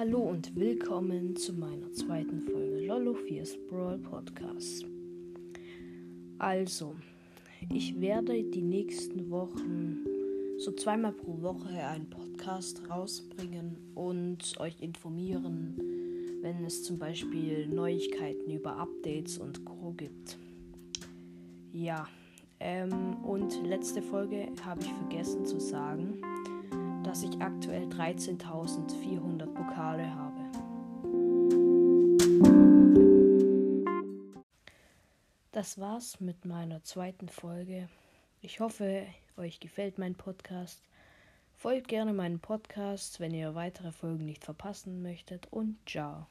und willkommen zu meiner zweiten Folge Lolo 4's Brawl Podcast. Also, ich werde die nächsten Wochen so zweimal pro Woche einen Podcast rausbringen und euch informieren, wenn es zum Beispiel Neuigkeiten über Updates und Co. gibt. Ja, ähm, und letzte Folge habe ich vergessen zu sagen dass ich aktuell 13.400 Pokale Das war's mit meiner zweiten Folge. Ich hoffe, euch gefällt mein Podcast. Folgt gerne meinem Podcast, wenn ihr weitere Folgen nicht verpassen möchtet und ciao.